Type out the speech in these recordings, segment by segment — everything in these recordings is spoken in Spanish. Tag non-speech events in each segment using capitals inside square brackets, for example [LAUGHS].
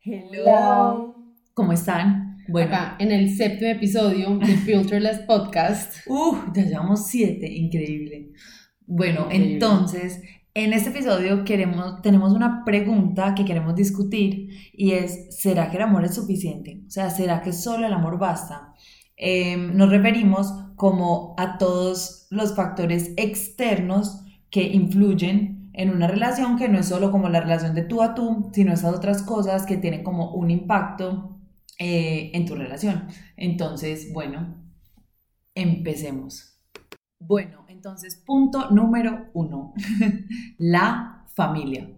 Hello. ¿Cómo están? Bueno, acá en el séptimo episodio de Filterless Podcast. [LAUGHS] Uh, ya llevamos siete, increíble. Bueno, entonces, en este episodio queremos, tenemos una pregunta que queremos discutir y es, ¿será que el amor es suficiente? O sea, ¿será que solo el amor basta? Em, nos referimos como a todos los factores externos que influyen en una relación que no es solo como la relación de tú a tú, sino esas otras cosas que tienen como un impacto eh, en tu relación. Entonces, bueno, empecemos. Bueno, entonces, punto número uno, [LAUGHS] la familia.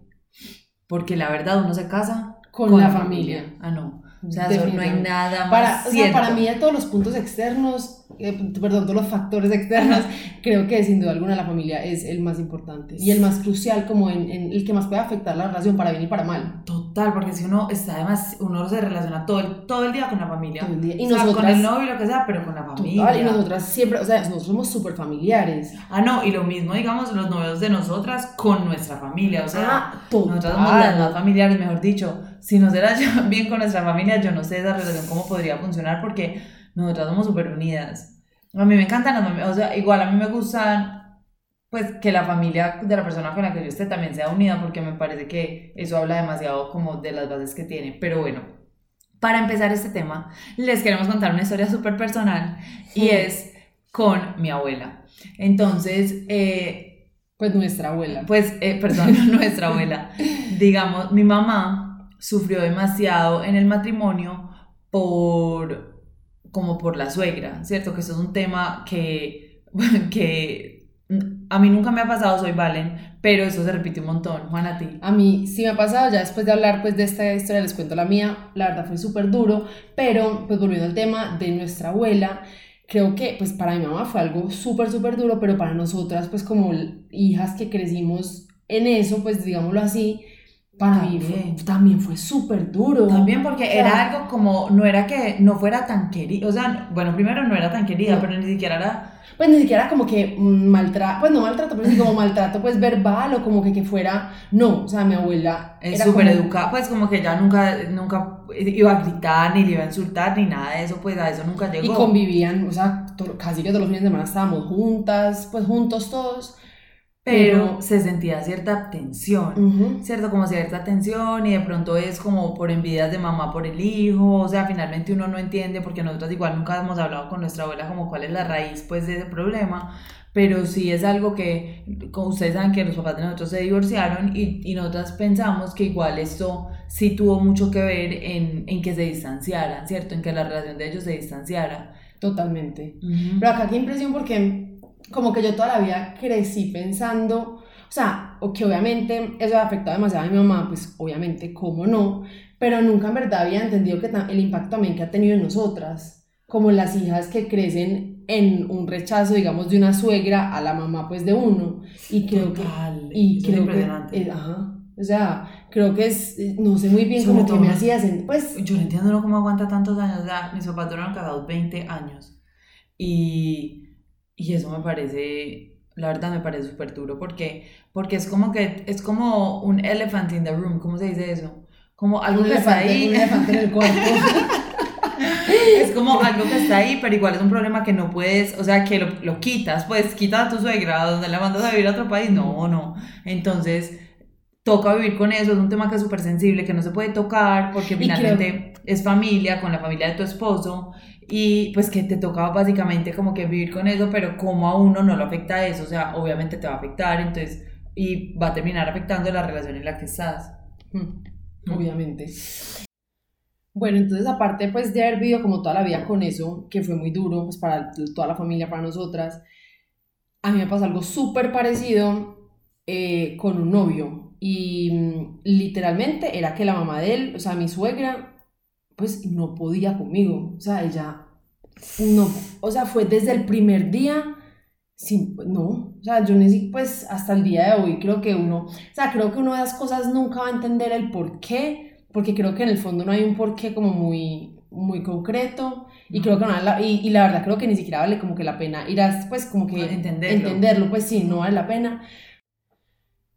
Porque la verdad uno se casa con, la, familia. Ah, no. O sea, no hay nada más para, O sea, para mí, de todos los puntos externos, eh, perdón, todos los factores externos, creo que sin duda alguna la familia es el más importante y el más crucial, como en, el que más puede afectar la relación para bien y para mal. Total, porque si uno está además, uno se relaciona todo el, todo el día con la familia. Todo el día. Y nosotros con el novio, lo que sea, pero con la familia. y nosotras siempre, o sea, nosotros somos súper familiares. Ah, no, y lo mismo, digamos, los novios de nosotras con nuestra familia, o sea, ah, nosotras somos las más familiares, mejor dicho. Si no se la llevan bien con nuestra familia, yo no sé esa relación cómo podría funcionar porque nosotras somos súper unidas. A mí me encantan las mamás, o sea, igual a mí me gustan, pues, que la familia de la persona con la que yo esté también sea unida, porque me parece que eso habla demasiado como de las bases que tiene. Pero bueno, para empezar este tema, les queremos contar una historia súper personal y es con mi abuela. Entonces, eh, pues nuestra abuela. Pues, eh, perdón, [LAUGHS] nuestra abuela. [LAUGHS] Digamos, mi mamá sufrió demasiado en el matrimonio por como por la suegra, ¿cierto? Que eso es un tema que, [LAUGHS] que a mí nunca me ha pasado, soy Valen, pero eso se repite un montón. Juan, a ti. A mí sí me ha pasado, ya después de hablar pues de esta historia les cuento la mía, la verdad fue súper duro, pero pues volviendo al tema de nuestra abuela, creo que pues para mi mamá fue algo súper, súper duro, pero para nosotras pues como hijas que crecimos en eso, pues digámoslo así, para también. mí fue, también fue súper duro. También porque era algo como, no era que no fuera tan querida, o sea, bueno, primero no era tan querida, pero ni siquiera era... Pues ni siquiera como que maltrato, pues no maltrato, pero sí como maltrato pues verbal o como que, que fuera, no, o sea, mi abuela... Es súper educada, pues como que ella nunca, nunca iba a gritar, ni le iba a insultar, ni nada de eso, pues a eso nunca llegó. Y convivían, o sea, casi que todos los fines de semana estábamos juntas, pues juntos todos pero se sentía cierta tensión, ¿cierto? Como cierta tensión y de pronto es como por envidias de mamá por el hijo, o sea, finalmente uno no entiende porque nosotros igual nunca hemos hablado con nuestra abuela como cuál es la raíz pues de ese problema, pero sí es algo que, como ustedes saben que los papás de nosotros se divorciaron y, y nosotras pensamos que igual esto sí tuvo mucho que ver en, en que se distanciaran, ¿cierto? En que la relación de ellos se distanciara. Totalmente. Pero acá qué impresión porque como que yo toda la vida crecí pensando, o sea, o que obviamente eso ha afectado demasiado a mi mamá, pues obviamente, cómo no, pero nunca en verdad había entendido que el impacto también que ha tenido en nosotras, como las hijas que crecen en un rechazo, digamos, de una suegra a la mamá, pues, de uno. Y creo que... Y creo que... Eh, ajá. O sea, creo que es, no sé muy bien cómo que me hacías, pues... Yo no entiendo cómo aguanta tantos años, o sea, mis papás duraron casados 20 años. Y y eso me parece, la verdad me parece súper duro porque, porque es como que, es como un elephant in the room, ¿cómo se dice eso? Como algo que está ahí. Un elefante en el cuarto. [LAUGHS] es como algo que está ahí, pero igual es un problema que no puedes, o sea, que lo, lo quitas, pues quita a tu suegra, donde la mandas a vivir a otro país, no, no. Entonces, toca vivir con eso, es un tema que es súper sensible, que no se puede tocar, porque finalmente es familia, con la familia de tu esposo, y pues que te toca básicamente como que vivir con eso, pero como a uno no lo afecta eso, o sea, obviamente te va a afectar, entonces, y va a terminar afectando la relación en la que estás. Hmm, obviamente. Bueno, entonces aparte pues de haber vivido como toda la vida con eso, que fue muy duro pues para toda la familia, para nosotras, a mí me pasó algo súper parecido eh, con un novio y mm, literalmente era que la mamá de él, o sea, mi suegra, pues no podía conmigo. O sea, ella no, o sea, fue desde el primer día, sin, no, o sea, yo ni pues hasta el día de hoy creo que uno, o sea, creo que una de las cosas nunca va a entender el por qué, porque creo que en el fondo no hay un por qué como muy, muy concreto y creo que no y, y, la verdad creo que ni siquiera vale como que la pena ir a, pues como que entenderlo. entenderlo, pues sí, no vale la pena.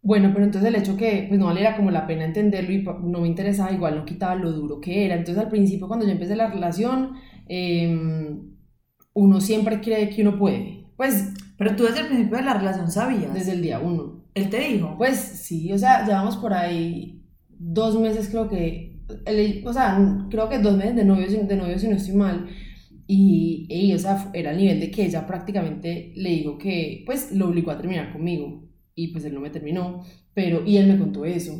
Bueno, pero entonces el hecho que pues no valiera como la pena entenderlo y no me interesaba, igual no quitaba lo duro que era. Entonces al principio cuando yo empecé la relación, em, uno siempre cree que uno puede. Pues... Pero tú desde el principio de la relación sabías. Desde el día uno. ¿Él te dijo? Pues sí, o sea, llevamos por ahí dos meses creo que, o sea, creo que dos meses de novio, de novio si no estoy mal. Y, y, o sea, era al nivel de que ella prácticamente le dijo que, pues, lo obligó a terminar conmigo y pues él no me terminó, pero y él me contó eso.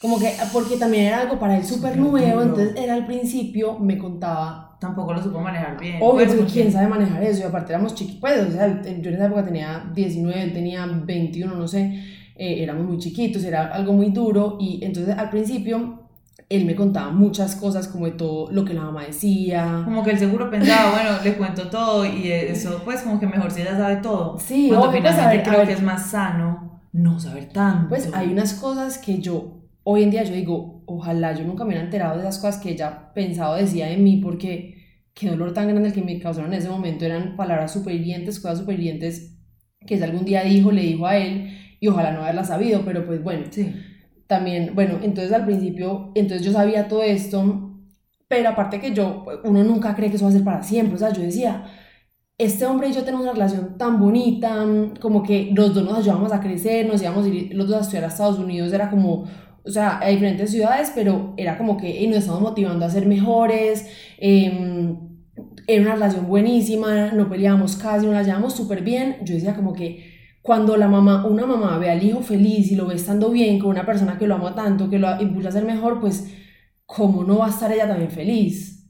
Como que, porque también era algo para él súper nuevo, entonces era al principio, me contaba. Tampoco lo supo manejar bien. Obvio, pues, quién sabe manejar eso, y aparte éramos chiquitos, pues, o sea, yo en esa época tenía 19, él tenía 21, no sé, eh, éramos muy chiquitos, era algo muy duro, y entonces al principio él me contaba muchas cosas como de todo lo que la mamá decía. Como que él seguro pensaba, bueno, le cuento todo y eso pues como que mejor si ella sabe todo. Sí, Cuando pues, finalmente creo que es más sano no saber tanto. Pues hay unas cosas que yo, hoy en día yo digo, ojalá yo nunca me hubiera enterado de esas cosas que ella pensaba, decía de mí, porque qué dolor tan grande el que me causaron en ese momento, eran palabras súper hirientes, cosas súper hirientes que ella algún día dijo, le dijo a él, y ojalá no haberla sabido, pero pues bueno, sí. también, bueno, entonces al principio, entonces yo sabía todo esto, pero aparte que yo, uno nunca cree que eso va a ser para siempre, o sea, yo decía, este hombre y yo tenemos una relación tan bonita, mm, como que los dos nos ayudamos a crecer, nos íbamos a ir los dos a estudiar a Estados Unidos, era como, o sea, a diferentes ciudades, pero era como que nos estamos motivando a ser mejores, eh, era una relación buenísima, no peleábamos casi, nos la llevamos súper bien, yo decía como que cuando la mamá, una mamá ve al hijo feliz y lo ve estando bien con una persona que lo ama tanto, que lo impulsa a ser mejor, pues, ¿cómo no va a estar ella también feliz?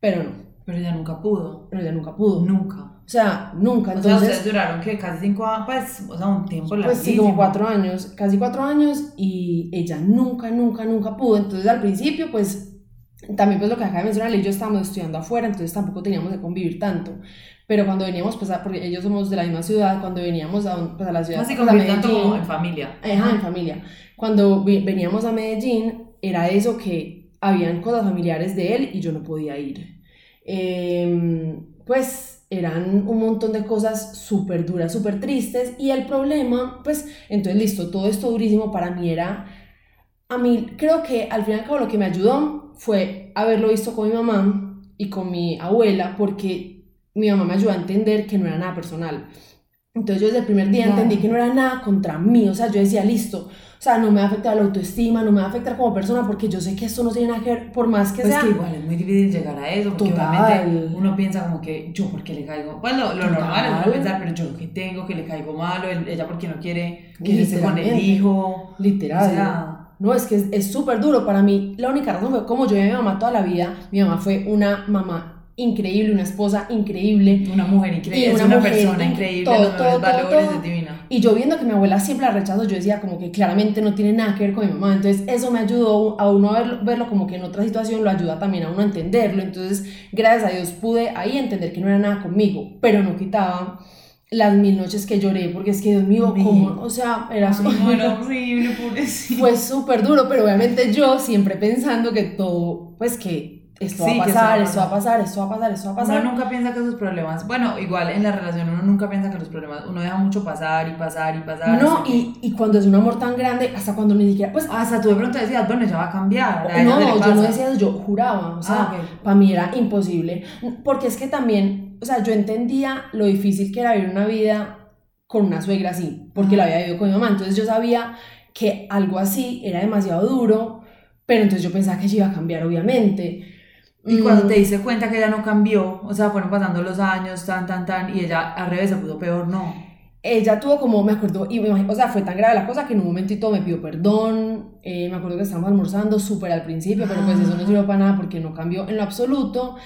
Pero no. Pero ella nunca pudo. Pero ella nunca pudo. Nunca. O sea, nunca. Entonces, o sea, ustedes duraron que casi cinco años, pues, o sea, un tiempo Pues sí, como cuatro años, casi cuatro años, y ella nunca, nunca, nunca pudo. Entonces, al principio, pues, también pues lo que acaba de mencionar, y yo estábamos estudiando afuera, entonces tampoco teníamos que convivir tanto. Pero cuando veníamos, pues, a, porque ellos somos de la misma ciudad, cuando veníamos a, pues, a la ciudad... Así pues, tanto como en familia. Ajá, en familia. Cuando veníamos a Medellín, era eso que habían cosas familiares de él y yo no podía ir. Eh, pues eran un montón de cosas súper duras, súper tristes y el problema, pues entonces listo, todo esto durísimo para mí era, a mí creo que al final lo que me ayudó fue haberlo visto con mi mamá y con mi abuela porque mi mamá me ayudó a entender que no era nada personal. Entonces yo desde el primer día entendí que no era nada contra mí, o sea, yo decía, listo, o sea, no me va a afectar la autoestima, no me va a afectar como persona, porque yo sé que esto no tiene nada que ver, por más que pues sea. que igual es muy difícil llegar a eso, porque obviamente uno piensa como que yo porque le caigo. Pues lo, normal es pensar, pero yo que tengo, que le caigo malo, ella porque no quiere que se con el hijo. Literal. O sea, no, es que es súper duro. Para mí, la única razón fue como yo vi a mi mamá toda la vida. Mi mamá fue una mamá increíble, una esposa increíble. Una mujer increíble, una, es una persona increíble, todo, todo, valores, es divina. Y yo viendo que mi abuela siempre la rechazó, yo decía como que claramente no tiene nada que ver con mi mamá, entonces eso me ayudó a uno a verlo, verlo como que en otra situación lo ayuda también a uno a entenderlo, entonces gracias a Dios pude ahí entender que no era nada conmigo, pero no quitaba las mil noches que lloré, porque es que Dios mío, como, o sea, era, horrible, [LAUGHS] Fue súper duro, pero obviamente yo siempre pensando que todo, pues que esto va a pasar, esto va a pasar, esto va a pasar, esto va a pasar. Uno nunca piensa que sus problemas, bueno, igual en la relación uno nunca piensa que los problemas, uno deja mucho pasar y pasar y pasar. No, y, y cuando es un amor tan grande, hasta cuando ni siquiera, pues... Hasta tú de pronto decías, bueno, ya va a cambiar. no, yo no decía eso, yo juraba, o sea, ah, para mí era imposible, porque es que también, o sea, yo entendía lo difícil que era vivir una vida con una suegra así, porque la había vivido con mi mamá, entonces yo sabía que algo así era demasiado duro, pero entonces yo pensaba que ella iba a cambiar, obviamente. Y cuando te mm. diste cuenta que ella no cambió, o sea, fueron pasando los años, tan, tan, tan, y ella al revés se puso peor, no. Ella tuvo como, me acuerdo, y o sea, fue tan grave la cosa que en un momentito me pidió perdón, eh, me acuerdo que estábamos almorzando súper al principio, pero pues eso no sirvió para nada porque no cambió en lo absoluto.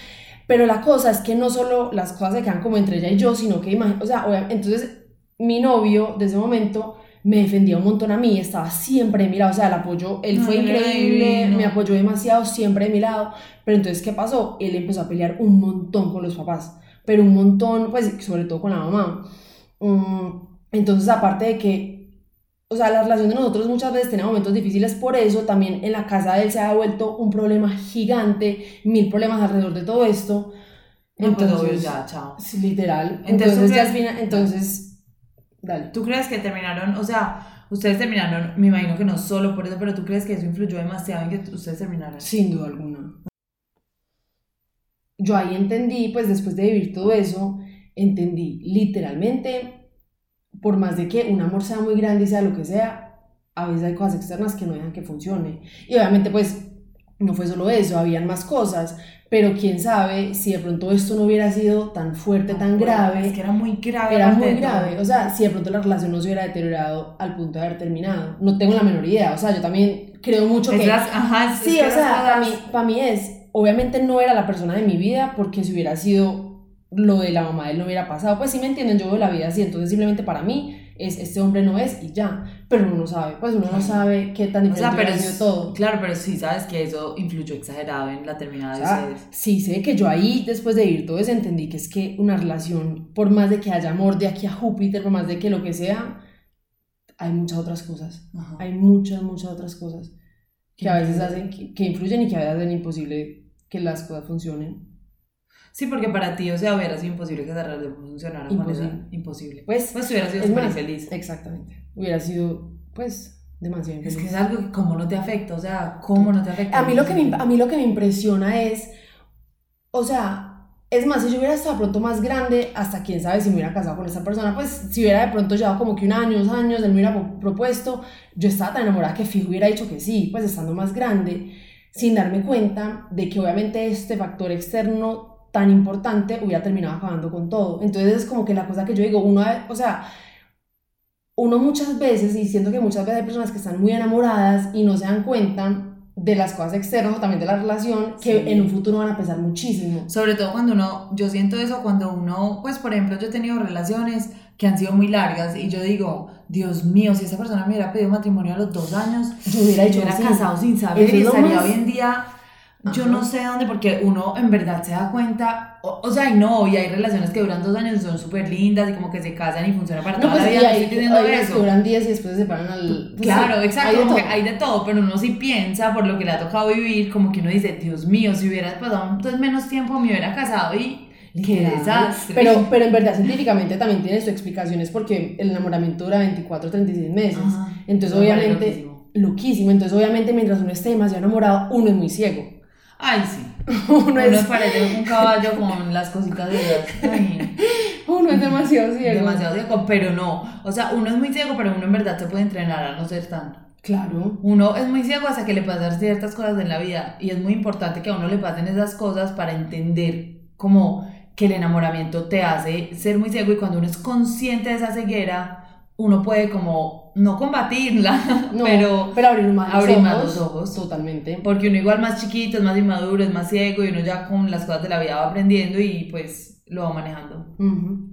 Pero la cosa es que no solo las cosas se quedan como entre ella y yo, sino que, o sea, entonces mi novio, desde ese momento, me defendía un montón a mí, estaba siempre de mi lado, o sea, el apoyo, él fue increíble, me apoyó demasiado, siempre de mi lado, pero entonces, ¿qué pasó? Él empezó a pelear un montón con los papás, pero un montón, pues, sobre todo con la mamá. Mm, entonces, aparte de que, o sea, la relación de nosotros muchas veces tenía momentos difíciles por eso, también en la casa de él se ha vuelto un problema gigante, mil problemas alrededor de todo esto. Pues, entonces, ya, chao. Literal. Entonces, entonces ya entonces ¿Tú crees que terminaron, o sea, ustedes terminaron, me imagino que no solo por eso, pero tú crees que eso influyó demasiado en que ustedes terminaran. Sin duda alguna. Yo ahí entendí, pues después de vivir todo eso, entendí literalmente, por más de que un amor sea muy grande y sea lo que sea, a veces hay cosas externas que no dejan que funcione. Y obviamente pues no fue solo eso, habían más cosas, pero quién sabe si de pronto esto no hubiera sido tan fuerte, tan grave. Es que era muy grave. Era muy grave, o sea, si de pronto la relación no se hubiera deteriorado al punto de haber terminado. No tengo la menor idea, o sea, yo también creo mucho que... ajá, sí, o sea, para mí, para mí es, obviamente no era la persona de mi vida, porque si hubiera sido lo de la mamá de él no hubiera pasado, pues sí me entienden, yo veo la vida así, entonces simplemente para mí es este hombre no es y ya, pero uno no sabe, pues uno no sabe qué tan diferente o sea, sido todo. Claro, pero sí sabes que eso influyó exagerado en la terminada de ustedes. Sí sé que yo ahí, después de vivir todo eso, entendí que es que una relación, por más de que haya amor de aquí a Júpiter, por más de que lo que sea, hay muchas otras cosas, hay muchas, muchas otras cosas que a veces hacen, que, que influyen y que a veces hacen imposible que las cosas funcionen. Sí, porque para ti, o sea, hubiera sido imposible que esa relación funcionara imposible. imposible. Pues, pues hubiera sido súper infeliz. Exactamente. Hubiera sido, pues, demasiado infeliz. Es que es algo que como no te afecta, o sea, cómo no te afecta. A mí lo que me, a mí lo que me impresiona es, o sea, es más, si yo hubiera estado pronto más grande, hasta quién sabe si me hubiera casado con esa persona, pues si hubiera de pronto llevado como que un año, dos años, él me hubiera propuesto, yo estaba tan enamorada que fijo hubiera dicho que sí, pues estando más grande, sin darme cuenta de que obviamente este factor externo tan importante hubiera terminado acabando con todo. Entonces es como que la cosa que yo digo, uno, o sea, uno muchas veces, y siento que muchas veces hay personas que están muy enamoradas y no se dan cuenta de las cosas externas o también de la relación que en un futuro van a pesar muchísimo. Sobre todo cuando uno, yo siento eso cuando uno, pues por ejemplo, yo he tenido relaciones que han sido muy largas y yo digo, Dios mío, si esa persona me hubiera pedido matrimonio a los dos años, yo hubiera hecho hubiera casado sin saber y estaría hoy en día yo no sé dónde, porque uno en verdad se da cuenta, o, sea, y no, y hay relaciones que duran dos años y son súper lindas y como que se casan y funcionan para toda pues, la vida. Y hay, hay eso. que duran días y después se separan al. Pues claro, exacto, hay como que hay de todo, pero uno sí piensa por lo que le ha tocado vivir, como que uno dice, Dios mío, si hubiera pasado entonces menos tiempo me hubiera casado y. Qué desastre. Pero, pero en verdad, científicamente también tiene sus explicaciones porque el enamoramiento dura 24 36 meses. entonces, obviamente, loquísimo. Entonces, obviamente, mientras uno esté demasiado enamorado, uno es muy ciego. Ay, sí. [LAUGHS] Uno, es... parece un caballo con las cositas de Ay. [LAUGHS] Uno es demasiado ciego. Demasiado ciego, pero no. O sea, uno es muy ciego, pero uno en verdad se puede entrenar a no ser tan. Claro. Uno es muy ciego hasta que le pasan ciertas cosas en la vida. Y es muy importante que a uno le pasen esas cosas para entender como que el enamoramiento te hace ser muy ciego y cuando uno es consciente de esa ceguera, uno puede como no combatirla, [LAUGHS] pero, pero abrir más, abrir los, más ojos, los ojos. Totalmente. Porque uno igual más chiquito, es más inmaduro, es más ciego y uno ya con las cosas de la vida va aprendiendo y pues lo va manejando.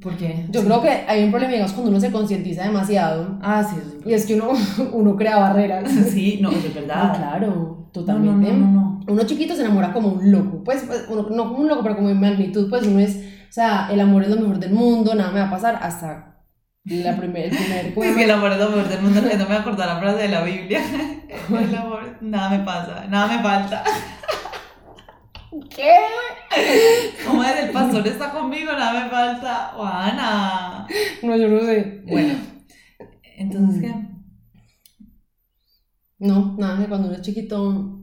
Porque yo creo que hay un problema cuando uno se concientiza demasiado. Ah, sí. y es que uno, [LAUGHS] uno crea barreras. [LAUGHS] Sí, no, es verdad. claro, totalmente. uno chiquito se enamora como un loco, pues, pues uno, no como un loco, pero como en magnitud, pues uno es, o sea, el amor es lo mejor del mundo, nada me va a pasar hasta la primer, el primer [LAUGHS] poema. Es que el amor es lo mejor del mundo, no me acuerdo la frase de la Biblia. [LAUGHS] [LAUGHS] El amor, nada me pasa, nada me falta. ¿Qué? ¿Cómo es? El pastor está conmigo, nada me falta. Juana. No, yo no sé. Bueno, entonces, ¿qué? No, nada, cuando uno es chiquito.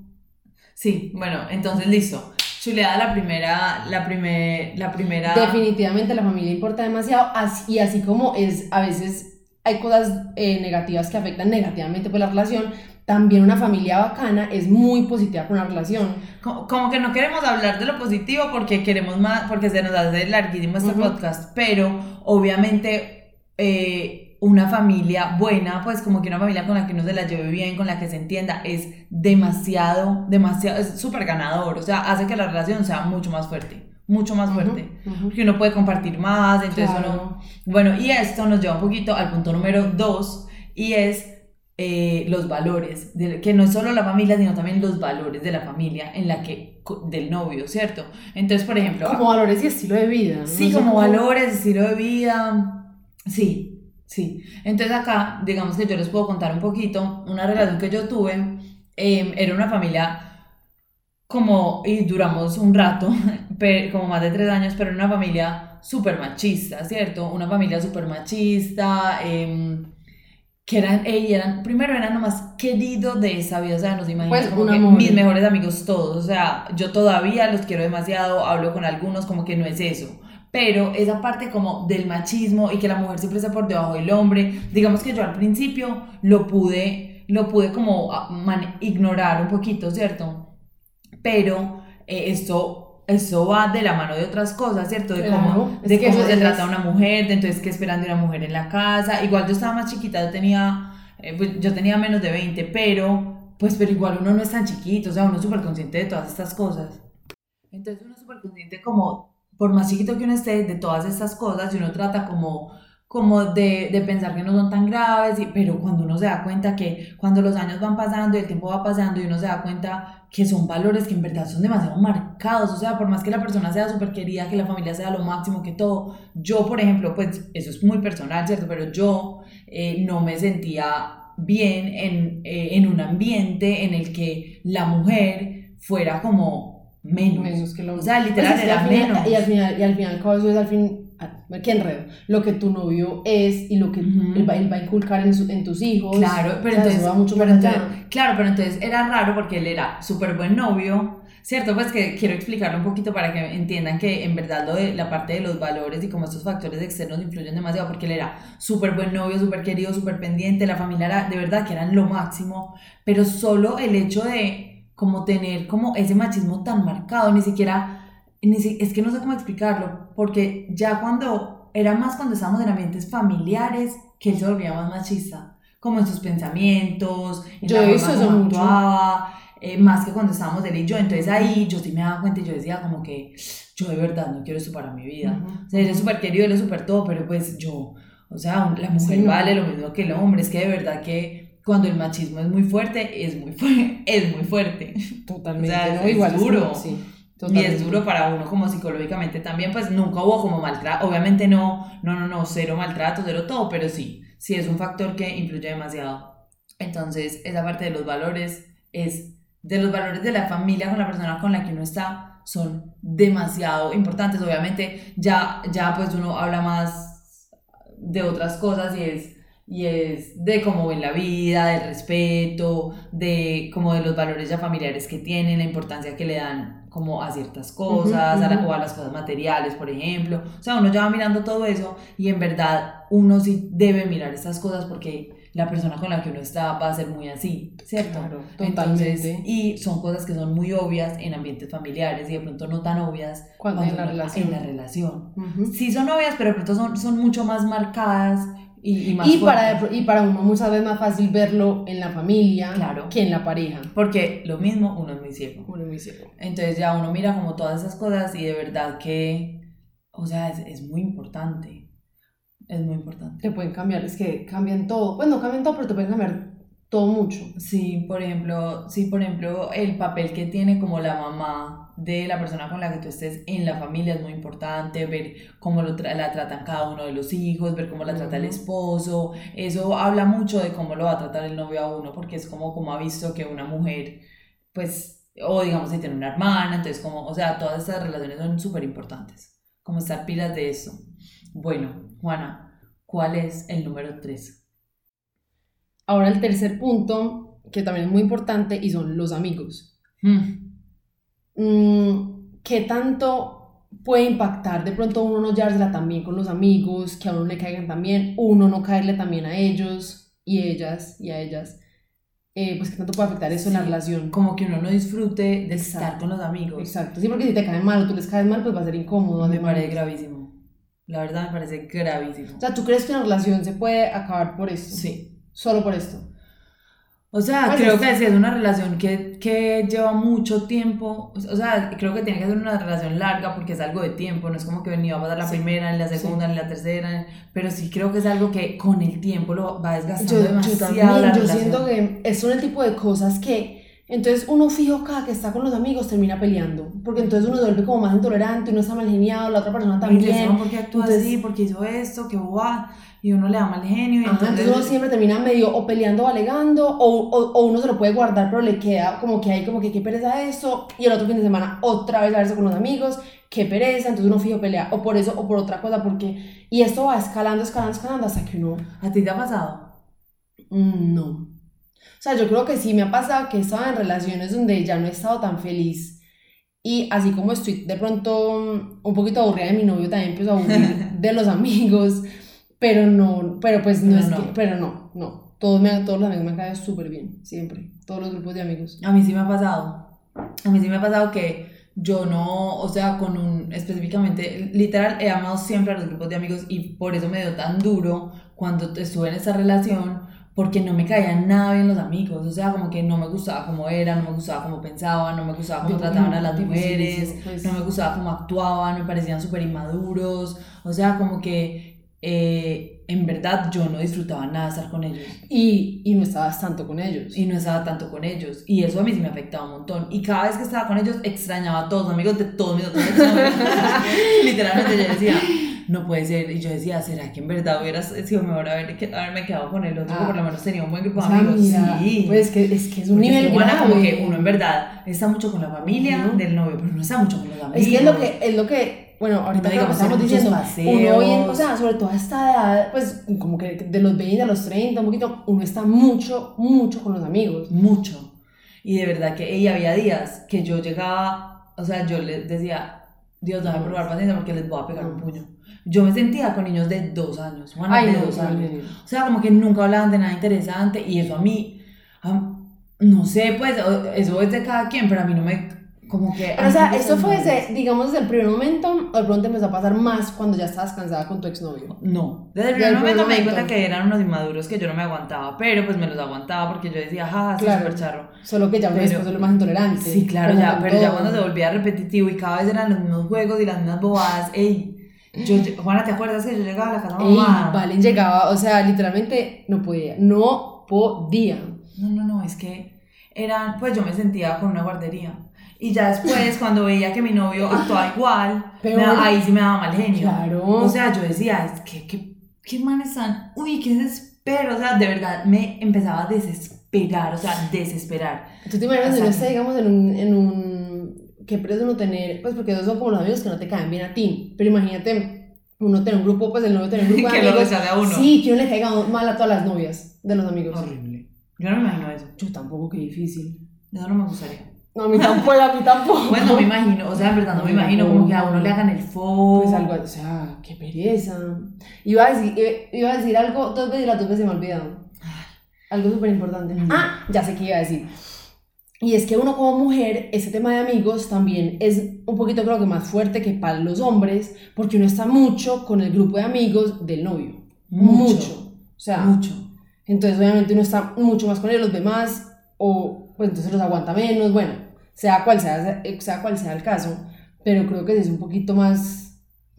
Sí, bueno, entonces listo. Chuleada la primera, la, primer, la primera... Definitivamente la familia importa demasiado y así como es, a veces hay cosas eh, negativas que afectan negativamente por la relación, también una familia bacana es muy positiva con la relación. Como, que no queremos hablar de lo positivo porque queremos más, porque se nos hace larguísimo este podcast, pero obviamente eh, una familia buena, pues como que una familia con la que uno se la lleve bien, con la que se entienda, es demasiado, demasiado, es súper ganador, o sea, hace que la relación sea mucho más fuerte, mucho más fuerte, porque uno puede compartir más, entonces uno, bueno, y esto nos lleva un poquito al punto número dos, y es eh, los valores, que no es solo la familia, sino también los valores de la familia en la que, del novio, ¿cierto? Entonces, por ejemplo... Como valores y estilo de vida. Sí, como valores, estilo de vida, sí, Sí, entonces acá, digamos que yo les puedo contar un poquito, una relación que yo tuve, em, era una familia como, y duramos un rato, [LAUGHS] como más de tres años, pero era una familia súper machista, ¿cierto? Una familia súper machista, em, que eran, eran, primero eran lo más querido de esa vida, o sea, nos imaginamos Pues, como que mis mejores amigos todos, o sea, yo todavía los quiero demasiado, hablo con algunos, como que no es eso, pero esa parte como del machismo y que la mujer siempre está por debajo del hombre, digamos que yo al principio lo pude, lo pude como ah, ignorar un poquito, ¿cierto? Pero eh, esto... Eso va de la mano de otras cosas, ¿cierto? De Claro, cómo, de cómo se es- trata a una mujer, de entonces que esperan de una mujer en la casa. Igual yo estaba más chiquita, yo tenía, eh, pues, yo tenía menos de 20, pero, pues, pero igual uno no es tan chiquito, o sea, uno es súper consciente de todas estas cosas. Entonces uno es súper consciente como, por más chiquito que uno esté, de todas estas cosas y uno trata como, como de, de pensar que no son tan graves, pero cuando uno se da cuenta que cuando los años van pasando y el tiempo va pasando y uno se da cuenta que son valores que en verdad son demasiado marcados, o sea, por más que la persona sea súper querida, que la familia sea lo máximo, que todo, yo, por ejemplo, pues eso es muy personal, ¿cierto? Pero yo eh, no me sentía bien en, eh, en un ambiente en el que la mujer fuera como menos. Menos que lo O sea, literal Pues era al final- menos. Y al final, y al final, eso es al fin. ah, ¿Qué enredo? Lo que tu novio es y lo que Ujú. él, va, él va a inculcar en, su- en tus hijos. Claro, pero O sea, entonces, va mucho pero entonces- claro, pero entonces era raro porque él era súper buen novio, ¿cierto? Pues que quiero explicarlo un poquito para que entiendan que en verdad lo de la parte de los valores y como estos factores externos influyen demasiado porque él era súper buen novio, súper querido, súper pendiente, la familia era de verdad que eran lo máximo, pero solo el hecho de como tener como ese machismo tan marcado, ni siquiera, ni si- es que no sé cómo explicarlo, porque ya cuando, era más cuando estábamos en ambientes familiares que él se volvía más machista, como en sus pensamientos, en Yo la he forma visto eso mucho. actuaba, eh, más que cuando estábamos él y yo, entonces ahí yo sí me daba cuenta y yo decía como que yo de verdad no quiero esto para mi vida, Ujú. o sea, él es súper querido, él es súper todo, pero pues yo, o sea, la mujer Sí, vale lo mismo que el hombre, es que de verdad que cuando el machismo es muy fuerte, es muy, [LAUGHS] fu- es muy fuerte. Totalmente. O sea, ¿no? es Igual duro. sí, Y totalmente. es duro para uno como psicológicamente también, pues nunca hubo como maltrato, obviamente no, no, no, no, cero maltrato, cero todo, pero sí, sí es un factor que influye demasiado. Entonces, esa parte de los valores es, de los valores de la familia con la persona con la que uno está, son demasiado importantes. Obviamente, ya, ya pues uno habla más de otras cosas y es, y es de cómo ven la vida, del respeto, de como de los valores ya familiares que tienen, la importancia que le dan como a ciertas cosas, Ujú, a la- o a las cosas materiales, por ejemplo. O sea, uno ya va mirando todo eso y en verdad uno sí debe mirar estas cosas porque la persona con la que uno está va a ser muy así, ¿cierto? Claro, Entonces, totalmente. y son cosas que son muy obvias en ambientes familiares y de pronto no tan obvias Cuando en la relación. en la relación. Ujú. Sí son obvias, pero de pronto son, son mucho más marcadas y, y más Y para, y para uno muchas veces más fácil verlo en la familia Claro. que en la pareja. Porque lo mismo, uno es muy ciego. Uno es muy ciego. Entonces ya uno mira como todas esas cosas y de verdad que, o sea, es, es muy importante. Es muy importante. Te pueden cambiar, es que cambian todo. Pues no cambian todo, pero te pueden cambiar todo mucho. Sí, por ejemplo, sí, por ejemplo, el papel que tiene como la mamá de la persona con la que tú estés en la familia es muy importante, ver cómo lo tra- la tratan cada uno de los hijos, ver cómo la trata el esposo, eso habla mucho de cómo lo va a tratar el novio a uno, porque es como, como ha visto que una mujer, pues, o digamos si tiene una hermana, entonces como, o sea, todas estas relaciones son súper importantes, como estar pilas de eso. Bueno, Juana, ¿cuál es el número 3? Ahora el tercer punto, que también es muy importante, y son los amigos. Mm, ¿Qué tanto puede impactar de pronto uno no llevársela tan bien con los amigos, que a uno le caigan también, uno no caerle también a ellos y ellas y a ellas? Eh, pues qué tanto puede afectar eso en la Sí. relación. Como que uno no disfrute de estar Exacto. con los amigos. Exacto, sí, porque si te caen mal o tú les caes mal, pues va a ser incómodo. Me parece gravísimo. La verdad me parece gravísimo. O sea, ¿tú crees que una relación se puede acabar por esto? Sí. Solo por esto. O sea, creo es- que si es una relación que, que lleva mucho tiempo, o sea, creo que tiene que ser una relación larga porque es algo de tiempo, no es como que va a pasar la Sí. primera, ni la Sí. segunda, ni la tercera, pero sí creo que es algo que con el tiempo lo va desgastando Yo, yo demasiado también, la yo relación. siento que es son el tipo de cosas que entonces uno fijo cada que está con los amigos termina peleando, porque entonces uno se vuelve como más intolerante, uno está mal geniado, la otra persona Y también. "No, ¿por qué actúa Entonces- así? ¿Por qué hizo esto? ¿Qué boba? Y uno le da mal genio. Y Ajá, entonces, entonces uno siempre termina medio o peleando o alegando, o, o, o uno se lo puede guardar, pero le queda como que hay como que qué pereza eso, y el otro fin de semana otra vez a verse con los amigos, qué pereza, entonces uno fijo pelea, o por eso o por otra cosa, porque, y esto va escalando, escalando, escalando hasta que uno ¿A ti te ha pasado? Mm, No. O sea, yo creo que sí me ha pasado que he estado en relaciones donde ya no he estado tan feliz. Y así como estoy de pronto un poquito aburrida de mi novio, también empiezo a aburrir [LAUGHS] de los amigos. Pero no, pero pues no Pero es no. que, pero no, no. Todos, me, todos los amigos me han caído súper bien, siempre. Todos los grupos de amigos. A mí sí me ha pasado. A mí sí me ha pasado que yo no, o sea, con un, específicamente, literal, he amado siempre a los grupos de amigos y por eso me dio tan duro cuando estuve en esa relación, porque no me caían nada bien los amigos, o sea, como que no me gustaba cómo eran, no me gustaba cómo pensaban, no me gustaba cómo Yo- trataban a las mujeres, pues. no me gustaba cómo actuaban, me parecían súper inmaduros, o sea, como que eh, en verdad yo no disfrutaba nada estar con ellos. Y, y no estabas tanto con ellos. Y no estaba tanto con ellos. Y eso a mí sí me afectaba un montón. Y cada vez que estaba con ellos, extrañaba a todos los amigos de todos mis otros amigos. [LAUGHS] Literalmente yo decía, no puede ser. Y yo decía, ¿será que en verdad hubiera sido mejor haber, haberme quedado con el otro? Ah. que por lo menos tenía un buen grupo O de sea, amigos. mira, sí. pues que es que es un Porque nivel es que, como que uno en verdad está mucho con la familia Ujú. del novio, pero no está mucho con los amigos. Es que es lo que, es lo que, bueno, ahorita que estamos diciendo, uno hoy, en- o sea, sobre todo a esta edad, pues como que de los 20 a los 30, un poquito, uno está mucho, mucho con los amigos. mucho. Y de verdad que y había días que yo llegaba, o sea, yo les decía, Dios, dame probar paciencia porque les voy a pegar un puño. Yo me sentía con niños de dos años, Juana, Ay, de no, dos años. no, no. O sea, como que nunca hablaban de nada interesante y eso a mí, a- no sé, pues eso es de cada quien, pero a mí no me, como que... Pero, o sea, me esto fue desde, digamos, desde el primer momento, o de pronto empezó a pasar más cuando ya estabas cansada con tu exnovio. No, desde el Desde primer el momento primer me di momento. cuenta que eran unos inmaduros que yo no me aguantaba, pero pues me los aguantaba porque yo decía, jaja, sí, Claro. súper charro. Solo que ya uno Pero- después es lo más intolerante. Sí, claro, ya, pero ya todo. cuando se volvía repetitivo y cada vez eran los mismos juegos y las mismas bobadas, ey, yo, Juana, ¿te acuerdas que yo llegaba a la casa de Ey, mamá? Valen llegaba, o sea, literalmente no podía, no podía. No, no, no, es que eran, pues yo me sentía con una guardería. Y ya después, cuando veía que mi novio actuaba igual, [LAUGHS] me ahí sí me daba mal genio. Claro. O sea, yo decía, es que, que, qué manes tan, uy, qué desespero. O sea, de verdad me empezaba a desesperar, o sea, desesperar. ¿Tú te imaginas Exacto. está, digamos, en un, en un... que preso uno tener... Pues porque esos son como los amigos que no te caen bien a ti. Pero imagínate uno tener un grupo, pues el novio tener un [LAUGHS] grupo de que lo amigos. rechace a uno. Sí, que uno le caiga mal a todas las novias de los amigos. Horrible. Yo no me imagino eso. Yo tampoco, qué difícil. Eso no me gustaría. No, a mí tampoco, a mí tampoco. Bueno, no me imagino, o sea, en verdad no me No, imagino no. como que a uno le hagan el fo. Pues algo, o sea, qué pereza. Iba a decir, iba- iba a decir algo dos veces y las dos veces se me ha olvidado. Algo súper importante. Ah, ya sé qué iba a decir. Y es que uno como mujer, ese tema de amigos también es un poquito creo que más fuerte que para los hombres, porque uno está mucho con el grupo de amigos del novio. Mucho. O sea, Mucho. entonces obviamente uno está mucho más con ellos, los demás, o pues entonces los aguanta menos, bueno, sea cual sea, sea cual sea el caso, pero creo que sí es un poquito más...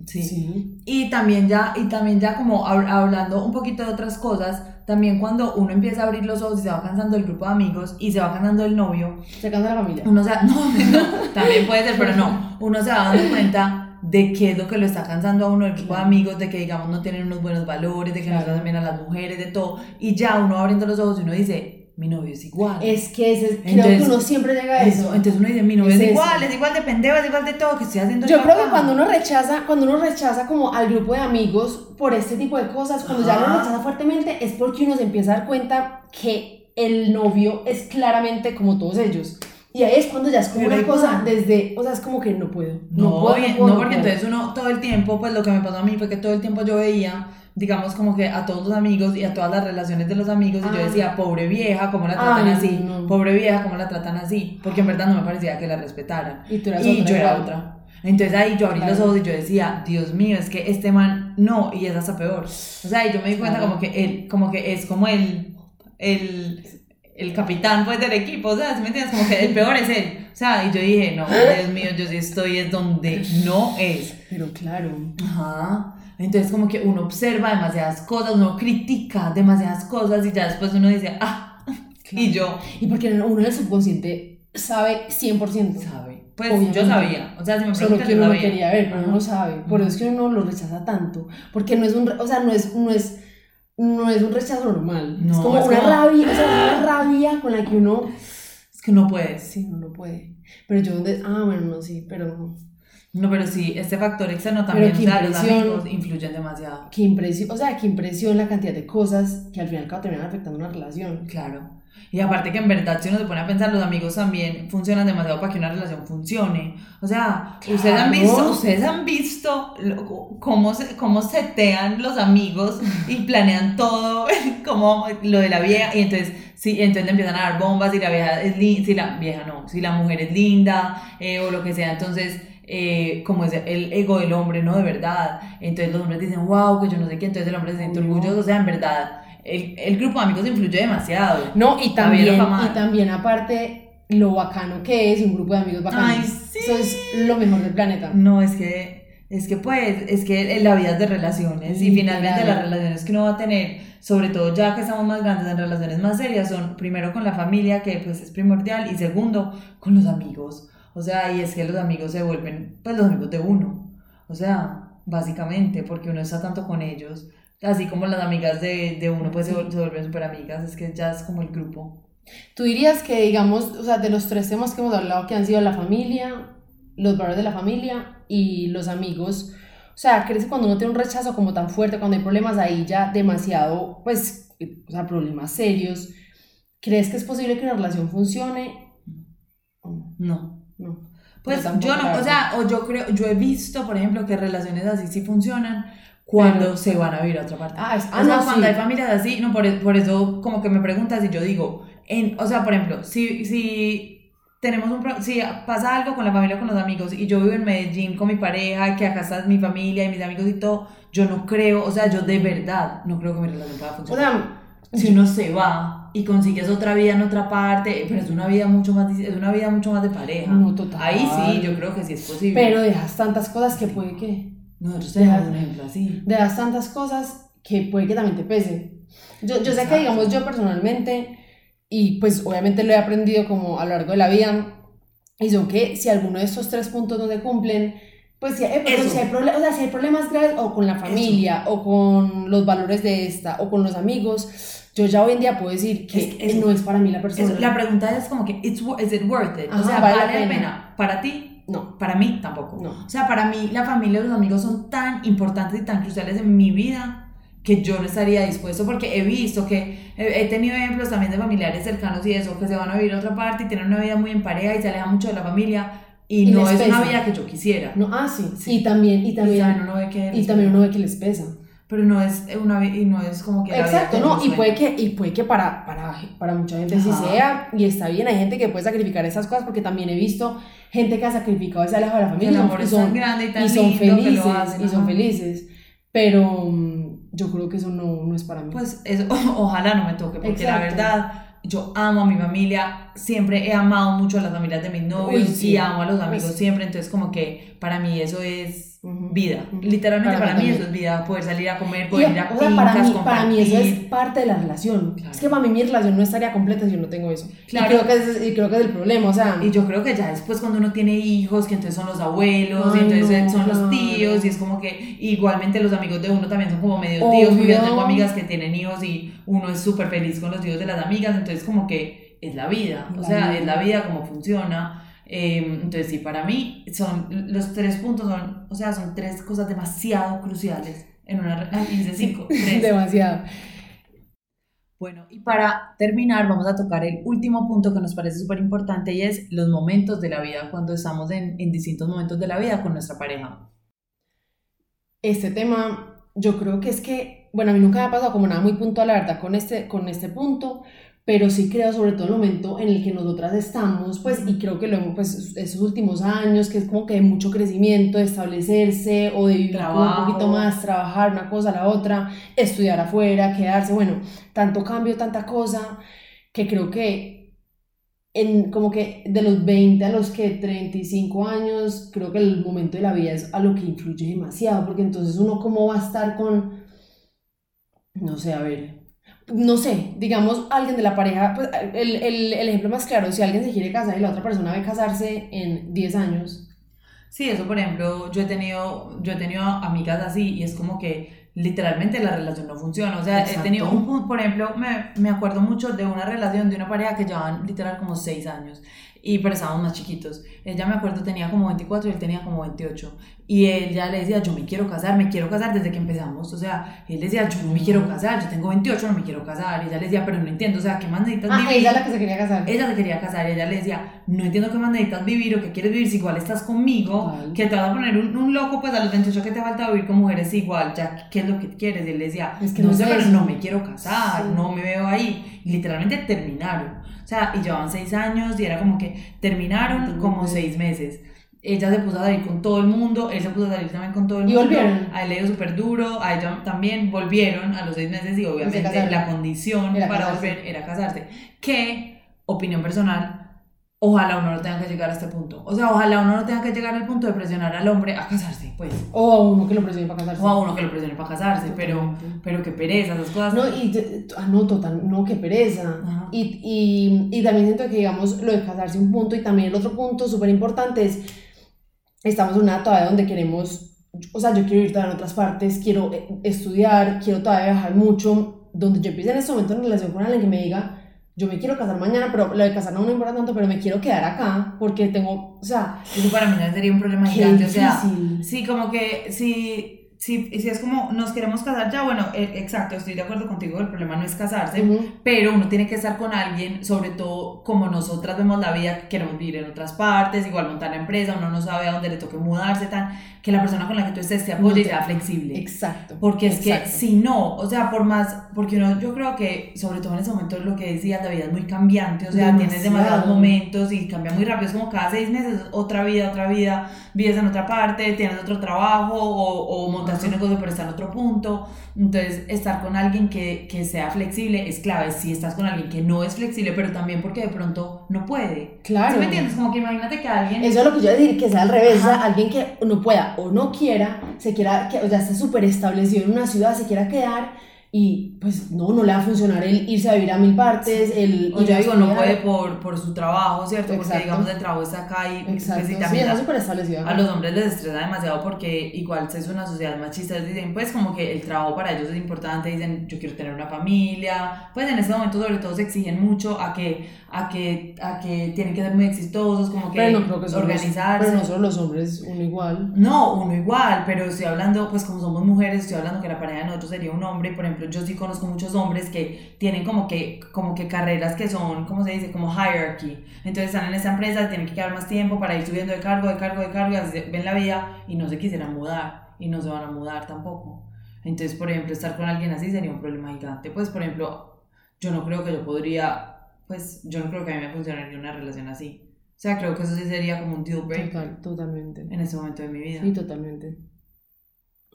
Sí. Y también ya, y también ya como hab- hablando un poquito de otras cosas, también cuando uno empieza a abrir los ojos y se va cansando el grupo de amigos y se va cansando el novio, Se cansa la familia. uno se [LAUGHS] no, no, también puede ser, pero no, uno se va dando cuenta de qué es lo que lo está cansando a uno el grupo de Claro. amigos, de que digamos no tienen unos buenos valores, de que no Claro. tratan bien a las mujeres, de todo, y ya uno abriendo los ojos y uno dice, mi novio es igual. Es que ese, creo Entonces, que uno siempre llega a eso, eso. entonces uno dice, mi novio Es es, igual, es igual de pendejo, es igual de todo, que estoy haciendo Yo creo que acá?". cuando uno rechaza, cuando uno rechaza como al grupo de amigos por este tipo de cosas, cuando ya lo Ajá. rechaza fuertemente, es porque uno se empieza a dar cuenta que el novio es claramente como todos ellos. Y ahí es cuando ya es como Pero una cosa desde, o sea, es como que no puedo. No, puedo, bien, puedo, no, porque puedo. entonces uno todo el tiempo, pues lo que me pasó a mí fue que todo el tiempo yo veía, digamos, como que a todos los amigos y a todas las relaciones de los amigos, y yo Ah. decía, pobre vieja, ¿cómo la tratan Ay, así? no. Pobre vieja, ¿cómo la tratan así? Porque en verdad no me parecía que la respetaran. Y tú eras Y otra yo era otra. Entonces ahí yo abrí los Claro. ojos y yo decía, Dios mío, es que este man no, y es hasta peor. O sea, y yo me di cuenta Claro. como que él, como que es como el, el, el capitán pues del equipo, o sea, ¿sí me entiendes? Como que el peor es él. O sea, y yo dije, no, Dios mío, yo sí estoy es donde no es. Pero claro. Ajá. Entonces como que uno observa demasiadas cosas, uno critica demasiadas cosas y ya después uno dice, ah, y yo, Y porque uno en el subconsciente sabe 100%. sabe. Pues Obviamente. yo sabía, o sea, si me Solo que uno no sabía. quería ver, pero uno sabe. Por eso es que uno lo rechaza tanto. Porque no es un, o sea, no es, no es, no es un rechazo normal. es No, como es una como- rabia, o sea, una rabia con la que uno, Es que no puedes. sí, uno no puede. Pero yo, ah, bueno, no, sí, pero no. No, pero sí, este factor externo también, o sea, los amigos influyen demasiado. Qué impresión, o sea, qué impresión la cantidad de cosas que al final terminan afectando una relación. Claro. Y aparte que en verdad, si uno se pone a pensar, los amigos también funcionan demasiado para que una relación funcione. O sea, ustedes han visto, ustedes han visto cómo, se, cómo setean los amigos y planean todo, [LAUGHS] como lo de la vieja, y entonces, sí, entonces empiezan a dar bombas y la vieja es linda, si la vieja no, si la mujer es linda, eh, o lo que sea, entonces... Eh, como es el ego del hombre, ¿no? De verdad. Entonces los hombres dicen, wow, que yo no sé qué, entonces el hombre se siente orgulloso, o sea, en verdad, el, el, grupo de amigos influye demasiado. No, y también, y también aparte lo bacano que es un grupo de amigos bacanos. Ay, sí. Eso es lo mejor del planeta. No, es que, es que pues, es que la vida es de relaciones y finalmente las relaciones que uno va a tener, sobre todo ya que estamos más grandes en relaciones más serias, son primero con la familia, que pues es primordial, y segundo, con los amigos. O sea, y es que los amigos se vuelven, pues los amigos de uno. O sea, básicamente, porque uno está tanto con ellos así como las amigas de, de uno pues se, vuelven súper amigas, es que ya es como el grupo. Tú dirías que, digamos, o sea, de los tres temas que hemos hablado, que han sido la familia, los valores de la familia y los amigos, o sea, ¿crees que cuando uno tiene un rechazo como tan fuerte, cuando hay problemas ahí ya demasiado, pues, o sea, problemas serios, ¿crees que es posible que una relación funcione? No. No. Pues yo no, o sea, o yo creo, yo he visto, por ejemplo, que relaciones así sí funcionan, cuando se van a vivir a otra parte. Ah, es, ah, o sea, cuando hay familias así, no, por, por, eso como que me preguntas y yo digo, en, o sea, por ejemplo, si, si tenemos un, si pasa algo con la familia, con los amigos, y yo vivo en Medellín con mi pareja, que acá está mi familia y mis amigos y todo, yo no creo, o sea, yo de verdad no creo que mi relación pueda funcionar. O sea, si uno se va y consigues otra vida en otra parte, pero es una vida mucho más, es una vida mucho más de pareja. No, total. Ahí sí, yo creo que sí es posible. Pero dejas tantas cosas que puede que nosotros tenemos un ejemplo así. De las tantas cosas que puede que también te pese. Yo, yo sé que, digamos, yo personalmente, y pues obviamente lo he aprendido como a lo largo de la vida, y son que si alguno de estos tres puntos no se cumplen, pues si hay, si hay, o sea, si hay problemas graves o con la familia, o con los valores de esta, o con los amigos, yo ya hoy en día puedo decir que no es para mí la persona. la pregunta es como que, ¿is it worth it? o sea, ¿vale, la pena para ti? No. Para mí tampoco. No. O sea, para mí la familia y los amigos son tan importantes y tan cruciales en mi vida que yo no estaría dispuesto porque he visto que he, tenido ejemplos también de familiares cercanos y eso, que se van a vivir a otra parte y tienen una vida muy en pareja y se alejan mucho de la familia y, no es una vida que yo quisiera. No, ah, sí. sí. Y también, y también, y también uno ve que, y también uno ve que les pesa pero no es una y no es como que exacto no y puede que y puede que para para, para mucha gente sí sea y está bien hay gente que puede sacrificar esas cosas porque también he visto gente que ha sacrificado ese alejo de la familia y son, grande y, tan y son felices y son felices pero mm, yo creo que eso no, no es para mí. Pues eso, [LAUGHS] ojalá no me toque porque la verdad yo amo a mi familia, siempre he amado mucho a las familias de mis novios y amo a los amigos siempre, entonces como que para mí eso es vida. Literalmente para, mí eso es vida, poder salir a comer, poder ir a o sea, para, mí, para mí eso es parte de la relación. Es que para mí mi relación no estaría completa si yo no tengo eso. Claro. Y creo, que es, y creo que es el problema, o sea... Y yo creo que ya después cuando uno tiene hijos, que entonces son los abuelos, y entonces son los tíos, y es como que igualmente los amigos de uno también son como medio tíos, porque yo tengo amigas que tienen hijos y uno es súper feliz con los hijos de las amigas, entonces como que es la vida, o sea, es la vida como funciona Em, entonces, sí, para mí son los tres puntos, son, o sea, son tres cosas demasiado cruciales en una... Hice cinco, [LAUGHS] tres. demasiado. Bueno, y para terminar vamos a tocar el último punto que nos parece súper importante y es los momentos de la vida, cuando estamos en, en distintos momentos de la vida con nuestra pareja. Este tema, yo creo que es que, bueno, a mí nunca me ha pasado como nada muy puntual, la verdad, con este, con este punto, pero sí creo sobre todo el momento en el que nosotras estamos, pues, y creo que luego, pues, esos últimos años, que es como que hay mucho crecimiento, de establecerse o de vivir un poquito más, trabajar una cosa a la otra, estudiar afuera, quedarse, bueno, tanto cambio, tanta cosa, que creo que en como que de los 20 a los que 35 años, creo que el momento de la vida es a lo que influye demasiado, porque entonces uno cómo va a estar con, no sé, a ver, no sé, digamos, alguien de la pareja, pues el, el, el, ejemplo más claro, si alguien se quiere casar y la otra persona ve casarse en 10 años. Sí, eso por ejemplo, yo he tenido, yo he tenido amigas así y es como que literalmente la relación no funciona. O sea, he tenido un por ejemplo, me, me acuerdo mucho de una relación de una pareja que llevaban literal como 6 años y pero estábamos más chiquitos. Ella me acuerdo tenía como 24 y él tenía como 28. Y él ya le decía, yo me quiero casar, me quiero casar desde que empezamos. O sea, él decía, yo no me quiero casar, yo tengo 28, no me quiero casar. Y ella le decía, pero no entiendo, o sea, ¿qué más necesitas Ah, vivir? ella es la que se quería casar. Ella se quería casar y ella le decía, no entiendo qué más necesitas vivir o qué quieres vivir si igual estás conmigo, Total. que te vas a poner un, un loco pues a los 28 que te falta vivir con mujeres igual, ya qué es lo que quieres. Y él le decía, Es que no no sé, pero no me quiero casar, Sí. no me veo ahí. Y literalmente terminaron. O sea, y llevaban seis años y era como que terminaron como seis meses. Ella se puso a salir con todo el mundo, él se puso a salir también con todo el ¿Y mundo. volvieron? A él le dio súper duro, a ella también volvieron a los seis meses y obviamente la condición Era para volver era casarse. Que, opinión personal, ojalá uno no tenga que llegar a este punto. O sea, ojalá uno no tenga que llegar al punto de presionar al hombre a casarse, pues. O a uno que lo presione para casarse. O a uno que lo presione para casarse, pero, pero qué pereza, esas cosas. No, y ah, no, total, no, qué pereza. Ajá. Y, y, y también siento que, digamos, lo de casarse un punto y también el otro punto súper importante es, estamos en una todavía donde queremos, o sea, yo quiero ir todavía en otras partes, quiero eh, estudiar, quiero todavía viajar mucho, donde yo empiece en este momento en relación con alguien que me diga, yo me quiero casar mañana, pero lo de casar no me importa tanto, pero me quiero quedar acá, porque tengo, o sea, Eso para mí no sería un problema gigante. O sea, difícil. sí, como que si, si, si es como nos queremos casar ya, bueno, eh, exacto, estoy de acuerdo contigo, el problema no es casarse, Ujú. pero uno tiene que estar con alguien, sobre todo como nosotras vemos la vida, que queremos vivir en otras partes, igual montar la empresa, uno no sabe a dónde le toque mudarse, tan, que la persona con la que tú estés te apoye y sea flexible. Exacto. Porque es exacto. que si no, o sea, por más, porque uno, yo creo que sobre todo en ese momento lo que decías, la vida es muy cambiante, o sea, tienes Demasiado. demasiados momentos y cambia muy rápido, es como cada seis meses otra vida, otra vida, vives en otra parte, tienes otro trabajo o, o un negocio pero está en otro punto, entonces estar con alguien que, que sea flexible es clave, si estás con alguien que no es flexible, pero también porque de pronto no puede. Claro. ¿Sí me entiendes? Como que imagínate que alguien... Eso es lo que yo decir, que sea al revés, o sea, alguien que no pueda o no quiera, se quiera, que, o sea, esté súper establecido en una ciudad, se quiera quedar y pues no, no le va a funcionar el irse a vivir a mil partes, el O yo digo, no puede por, por su trabajo, ¿cierto? Porque Exacto. digamos el trabajo está acá y Exacto, pues, y sí, también a- súper establecido. a los hombres les estresa demasiado porque igual es una sociedad machista, dicen pues como que el trabajo para ellos es importante, dicen yo quiero tener una familia, pues en este momento sobre todo se exigen mucho a que, a que, a que tienen que ser muy exitosos, como que pero no creo que organizarse. pero no solo los hombres, uno igual. No, uno igual, pero estoy hablando, pues como somos mujeres, estoy hablando que la pareja de nosotros sería un hombre. Por ejemplo, yo sí conozco muchos hombres que tienen como que, como que carreras que son, ¿cómo se dice? Como hierarchy. Entonces están en esa empresa, tienen que quedar más tiempo para ir subiendo de cargo, de cargo, de cargo, y así ven la vida y no se quisieran mudar y no se van a mudar tampoco. Entonces, por ejemplo, estar con alguien así sería un problema gigante. Pues, por ejemplo, yo no creo que yo podría, pues, yo no creo que a mí me funcionaría una relación así. O sea, creo que eso sí sería como un deal breaker Total, totalmente. en ese momento de mi vida. Sí, totalmente.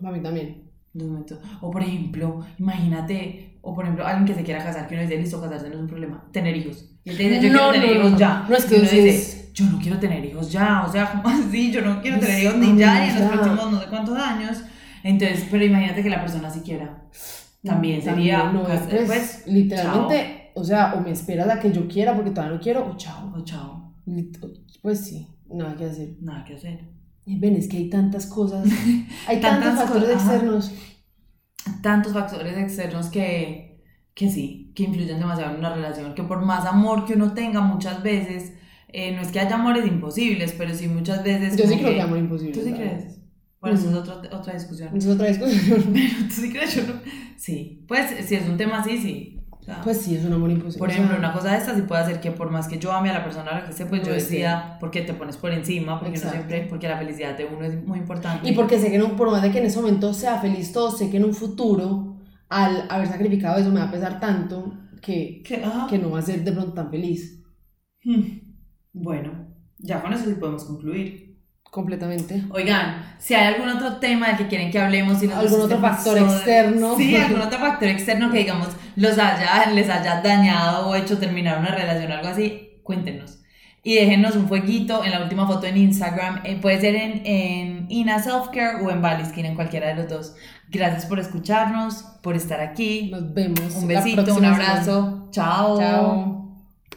Para mí también. Los momentos. O por ejemplo, imagínate, o por ejemplo, alguien que se quiera casar, que uno dice, listo, casarse no es un problema, tener hijos. Y él te dice, yo No, quiero tener no, hijos no. ya. No, es que uno dice, es- yo no quiero tener hijos ya, o sea, [LAUGHS] como así, yo no quiero tener hijos ni ya, ni en los próximos no sé cuántos años. Entonces, pero imagínate que la persona sí quiera. También sería, no, cas- pues, pues, literalmente, o sea, o me esperas a que yo quiera porque todavía no quiero, o chao. o chao, Pues sí, nada que hacer. nada que hacer. Ven, es que hay tantas cosas, [LAUGHS] hay tantos factores cosas, ajá. externos. tantos factores externos que, que sí, que influyen demasiado en una relación, que por más amor que uno tenga muchas veces, eh, no es que haya amores imposibles, pero sí muchas veces... Yo sí creo que amor imposible. ¿Tú sí crees? Bueno, eso es otro- otra discusión. Esa es otra discusión. [LAUGHS] Pero tú sí crees, yo no... Sí, pues si es un tema así, sí. O sea, Pues sí, es un amor imposible. por ejemplo, una cosa de estas sí puede hacer que por más que yo ame a la persona a la que esté, pues yo No, sí. decida, porque te pones por encima, porque no Exacto. siempre, porque la felicidad de uno es muy importante. Y porque sé que no, por más de que en ese momento sea feliz todo, sé que en un futuro, al haber sacrificado eso, me va a pesar tanto que, que no va a ser de pronto tan feliz. Hmm. Bueno, ya con eso sí podemos concluir. Completamente. Oigan, si hay algún otro tema del que quieren que hablemos, si nos ¿Algún gusta otro este factor externo? Sí, algún otro factor externo que digamos los haya, les haya dañado o hecho terminar una relación o algo así, cuéntenos. Y déjenos un fueguito en la última foto en Instagram, eh, puede ser en, en Ina Selfcare o en Baliskin, en cualquiera de los dos. Gracias por escucharnos, por estar aquí. Nos vemos. Un besito, un próxima semana. abrazo. Chao. Chao.